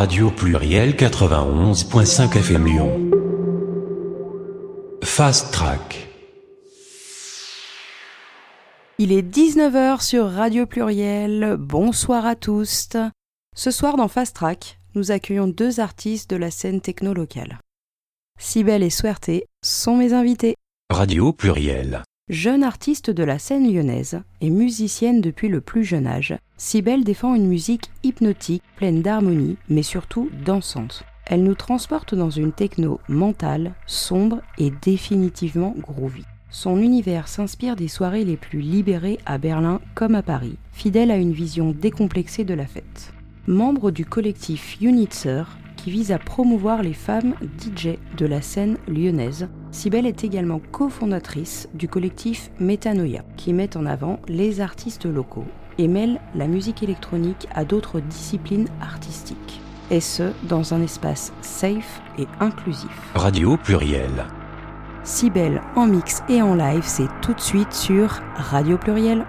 Radio Pluriel 91.5 FM Lyon. Fast Track. Il est 19h sur Radio Pluriel. Bonsoir à tous. Ce soir dans Fast Track, nous accueillons deux artistes de la scène techno locale. Sibelle et Suerté sont mes invités. Radio Pluriel. Jeune artiste de la scène lyonnaise et musicienne depuis le plus jeune âge, Sibelle défend une musique hypnotique, pleine d'harmonie, mais surtout dansante. Elle nous transporte dans une techno mentale, sombre et définitivement groovy. Son univers s'inspire des soirées les plus libérées à Berlin comme à Paris, fidèle à une vision décomplexée de la fête. Membre du collectif Unitzer, qui vise à promouvoir les femmes DJ de la scène lyonnaise. Sibelle est également cofondatrice du collectif Metanoia, qui met en avant les artistes locaux et mêle la musique électronique à d'autres disciplines artistiques. Et ce, dans un espace safe et inclusif. Radio Pluriel. Sibelle en mix et en live, c'est tout de suite sur Radio Pluriel.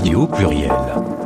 Radio pluriel.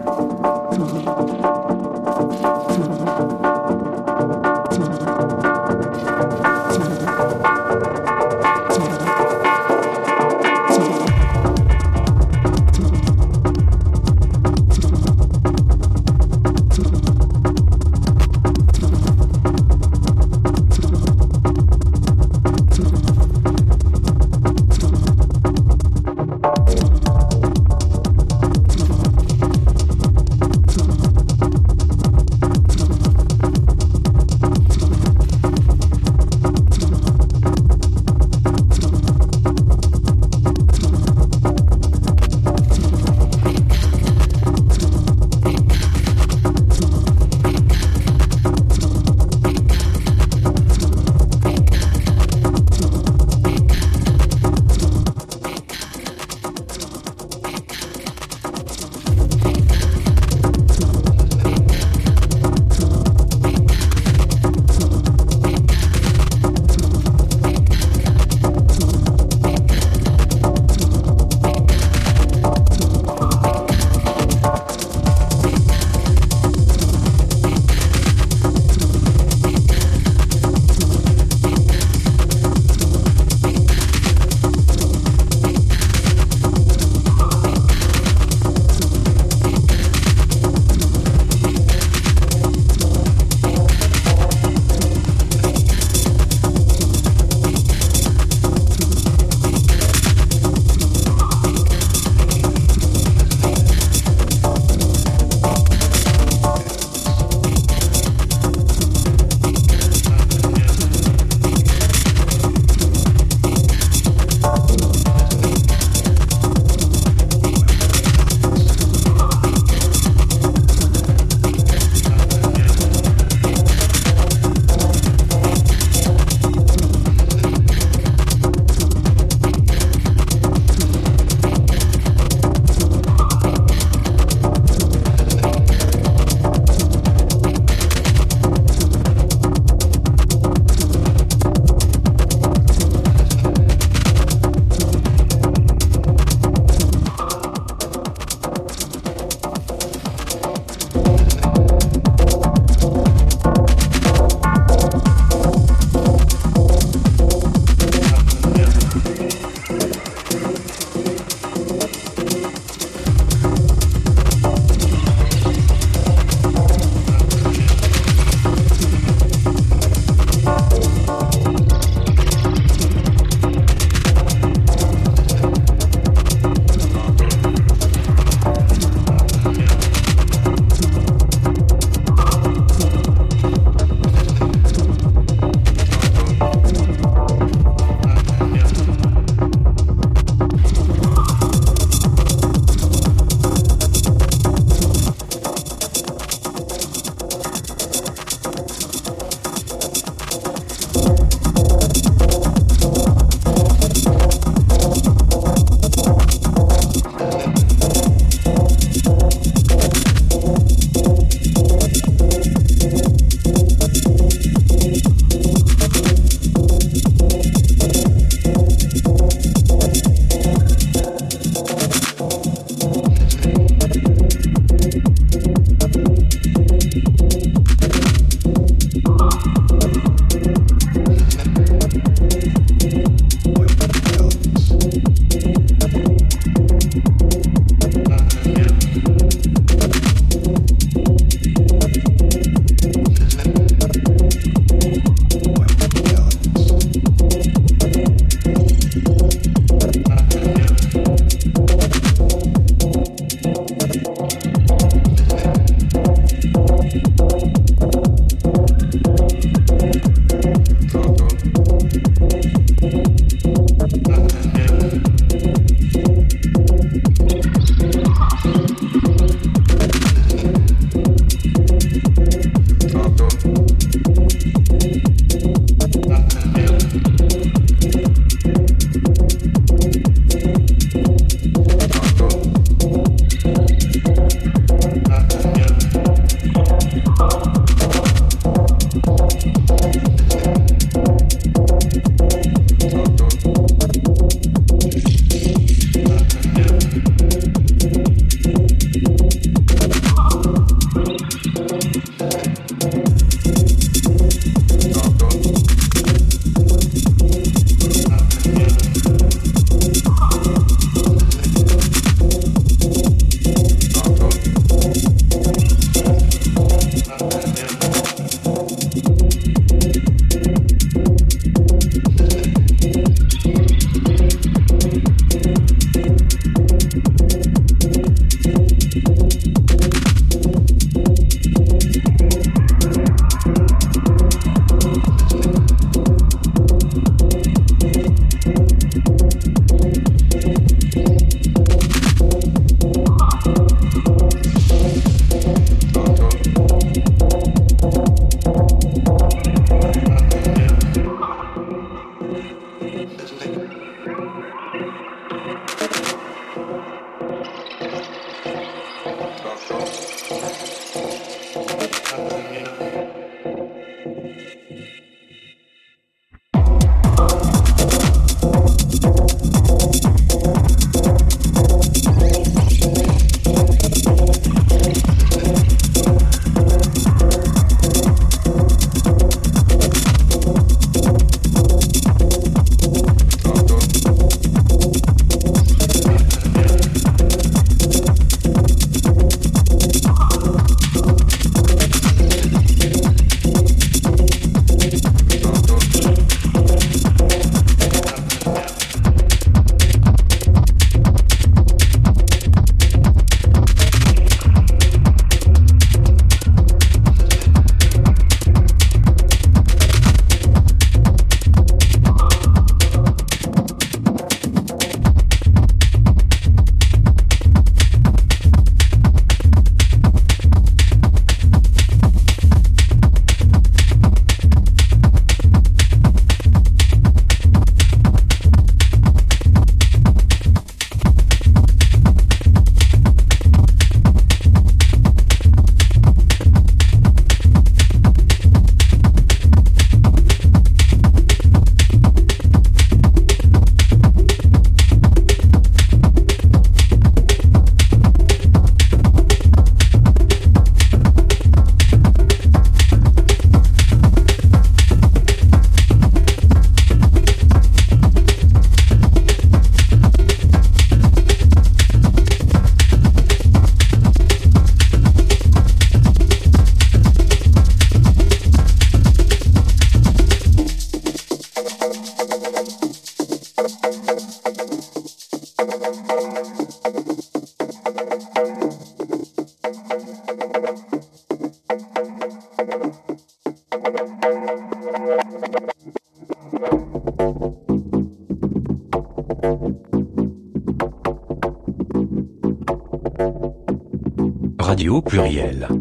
Radio pluriel.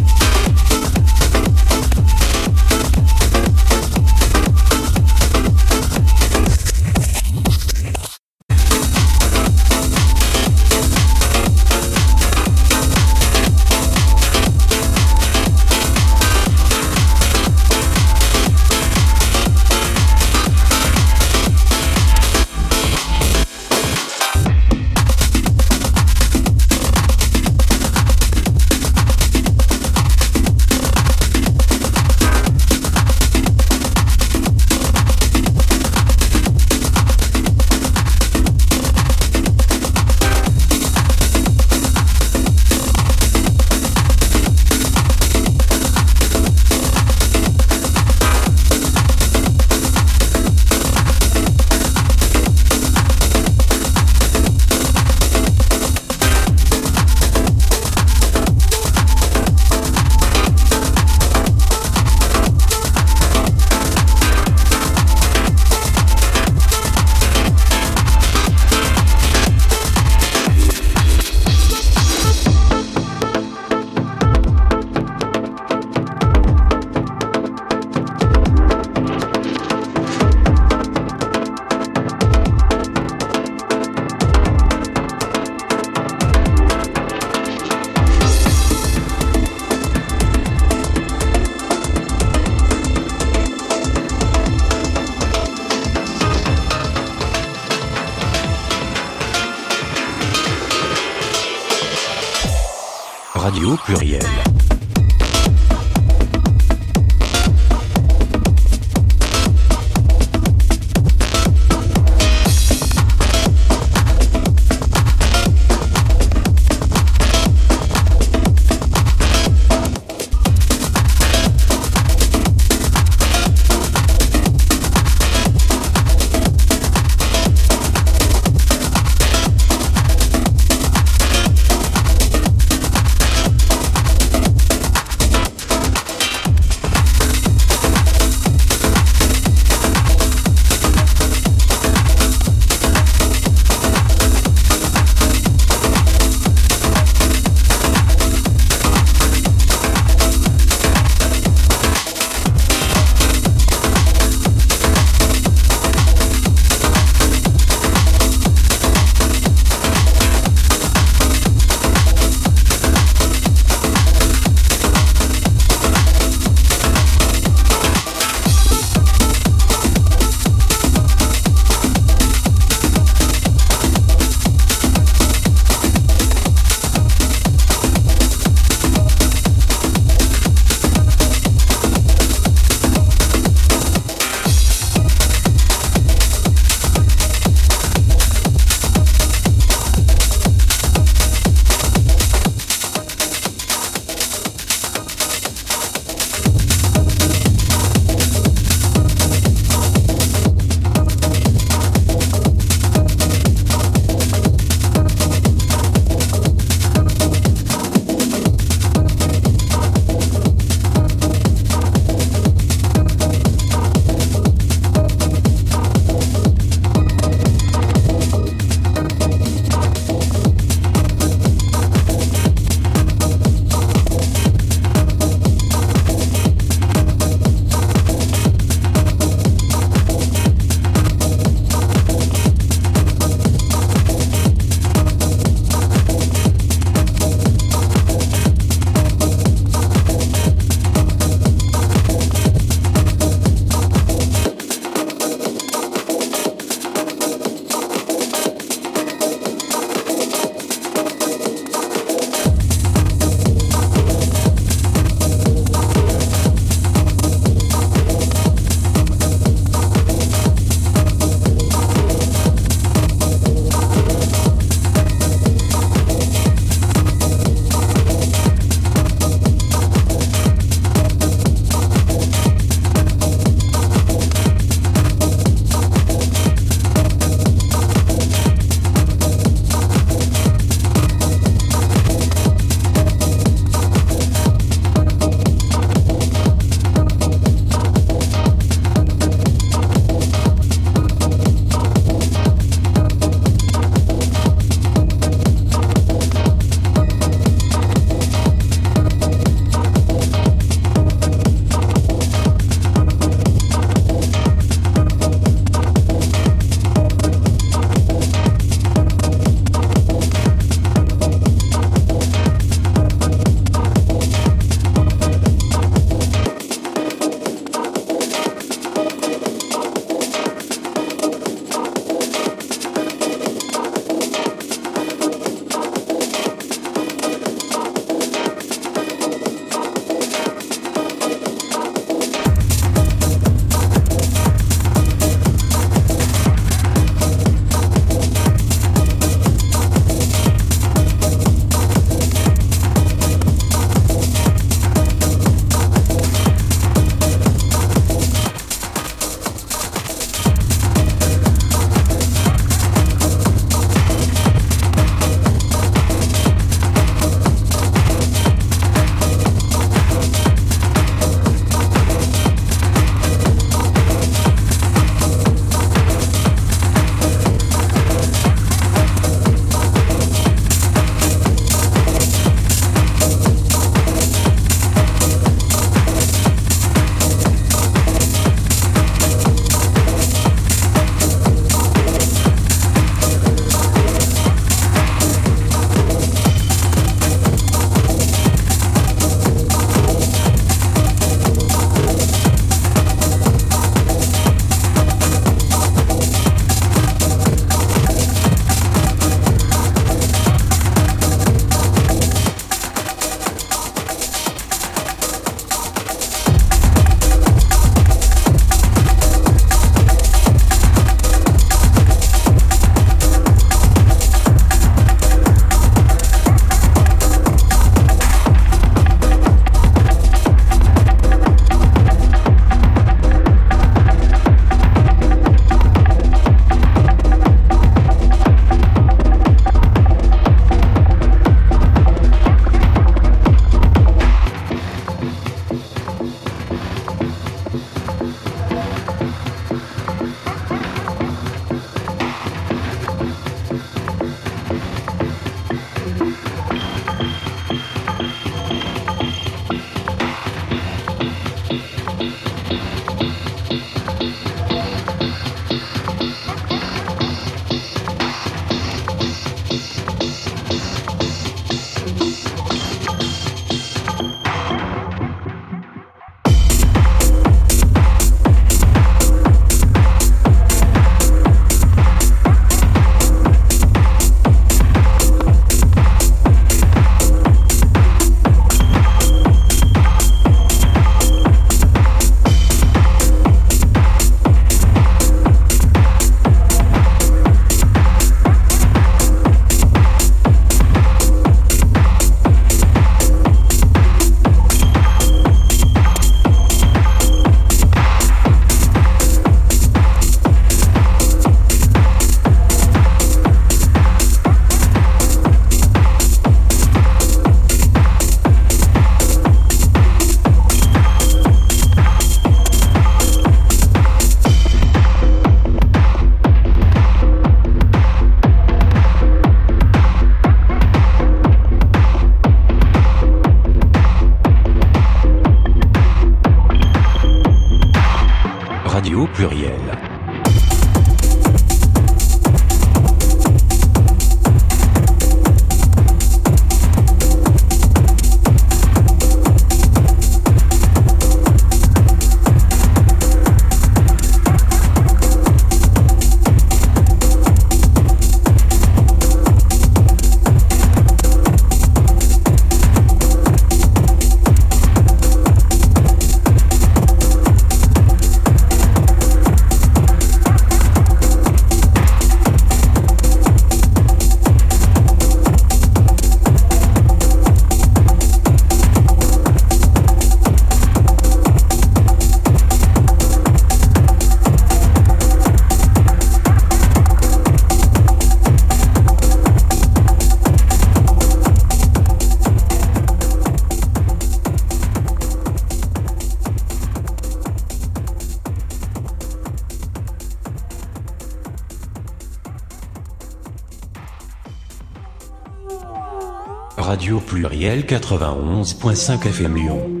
Pluriel 91.5 FM Lyon.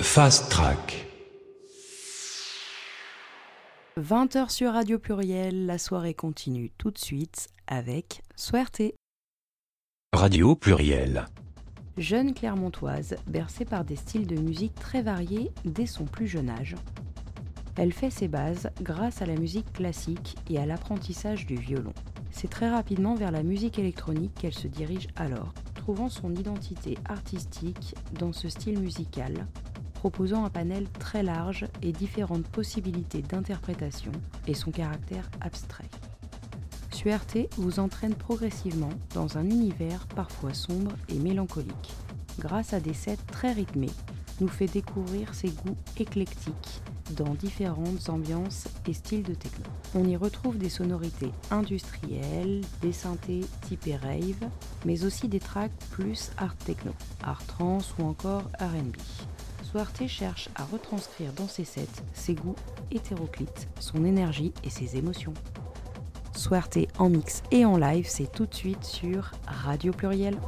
Fast Track. 20h sur Radio Pluriel, la soirée continue tout de suite avec Suerte. Radio Pluriel. Jeune Clermontoise, bercée par des styles de musique très variés dès son plus jeune âge. Elle fait ses bases grâce à la musique classique et à l'apprentissage du violon. C'est très rapidement vers la musique électronique qu'elle se dirige alors, trouvant son identité artistique dans ce style musical, proposant un panel très large et différentes possibilités d'interprétation et son caractère abstrait. Suerte vous entraîne progressivement dans un univers parfois sombre et mélancolique. Grâce à des sets très rythmés, nous fait découvrir ses goûts éclectiques dans différentes ambiances et styles de techno. On y retrouve des sonorités industrielles, des synthés typés rave, mais aussi des tracks plus art techno, art trance ou encore RB. Suarte cherche à retranscrire dans ses sets ses goûts hétéroclites, son énergie et ses émotions. Suerte en mix et en live, c'est tout de suite sur Radio Pluriel.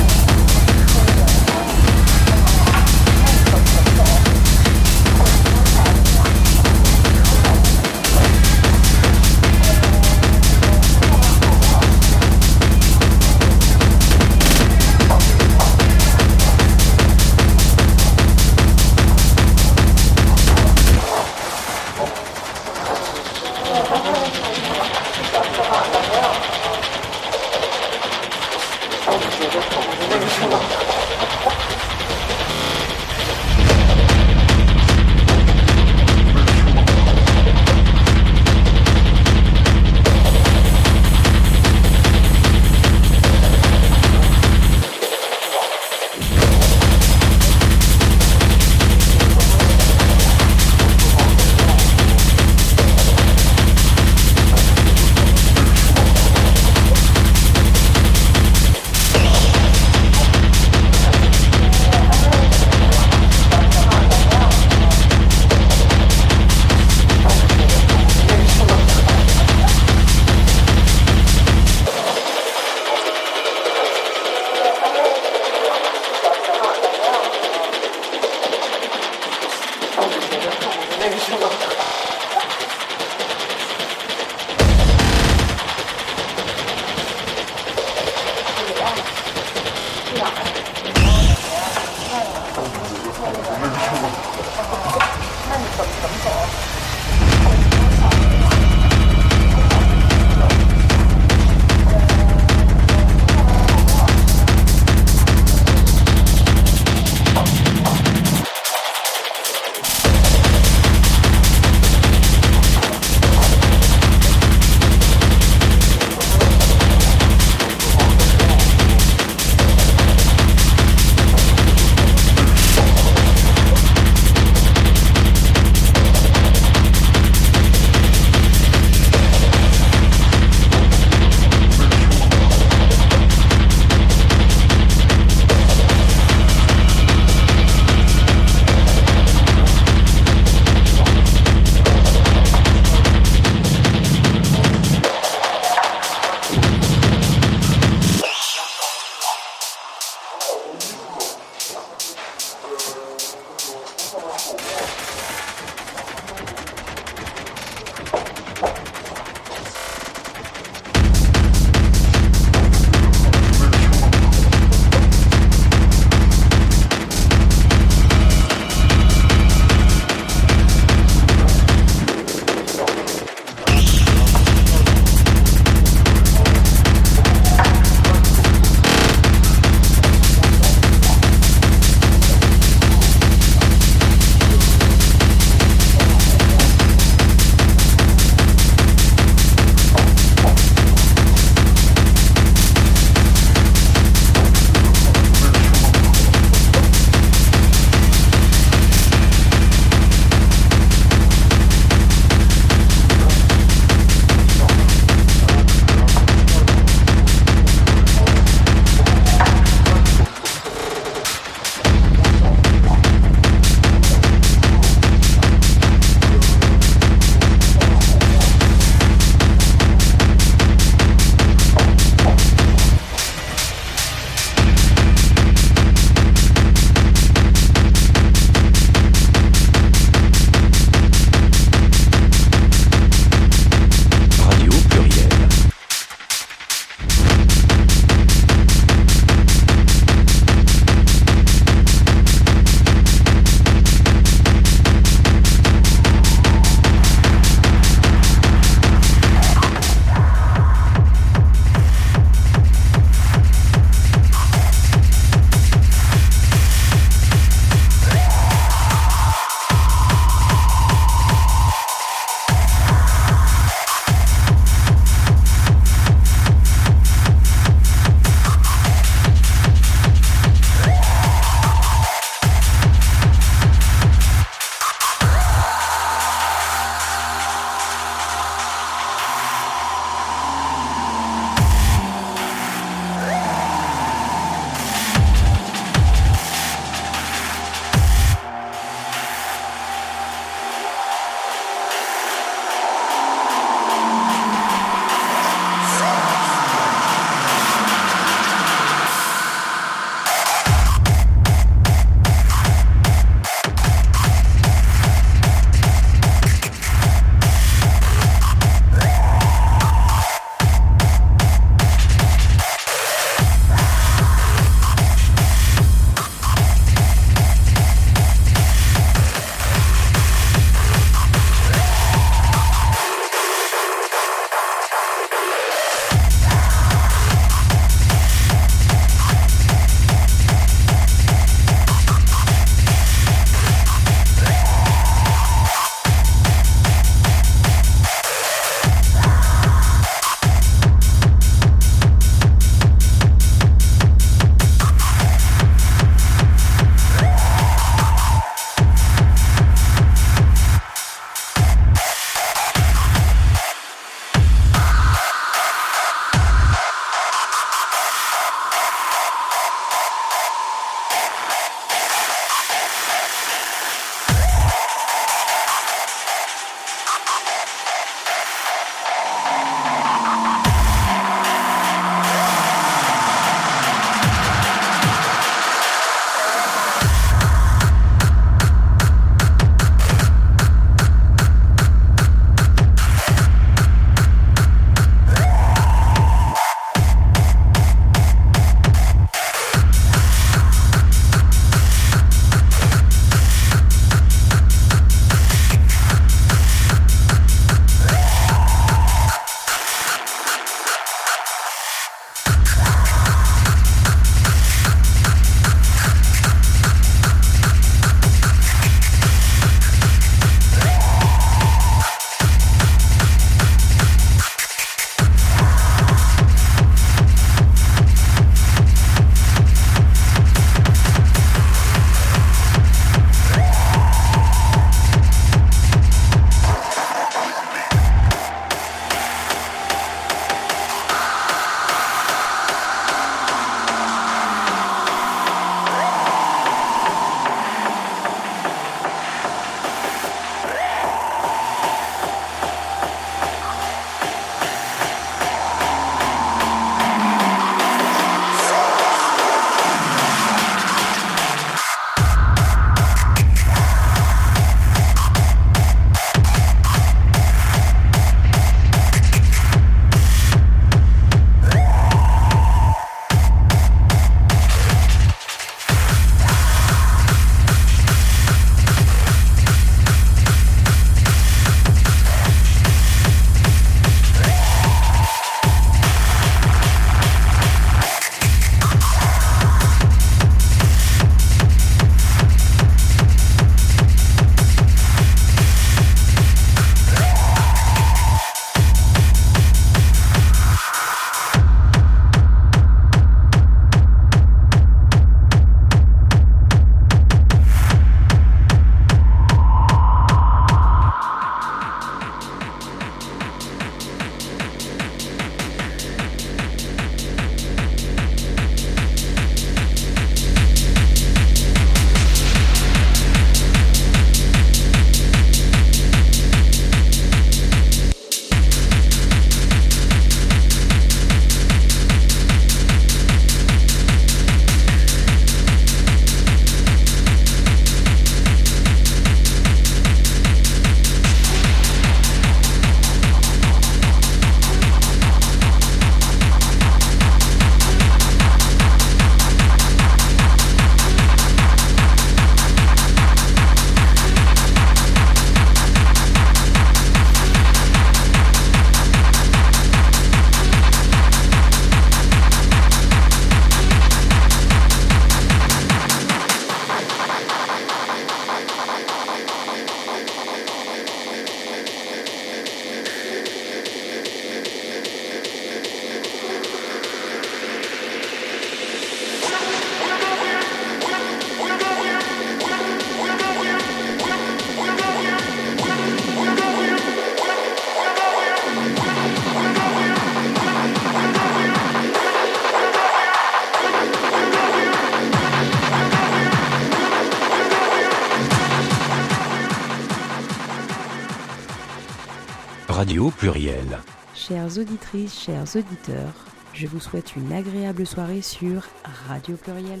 Pluriel. Chères auditrices, chers auditeurs, je vous souhaite une agréable soirée sur Radio Pluriel.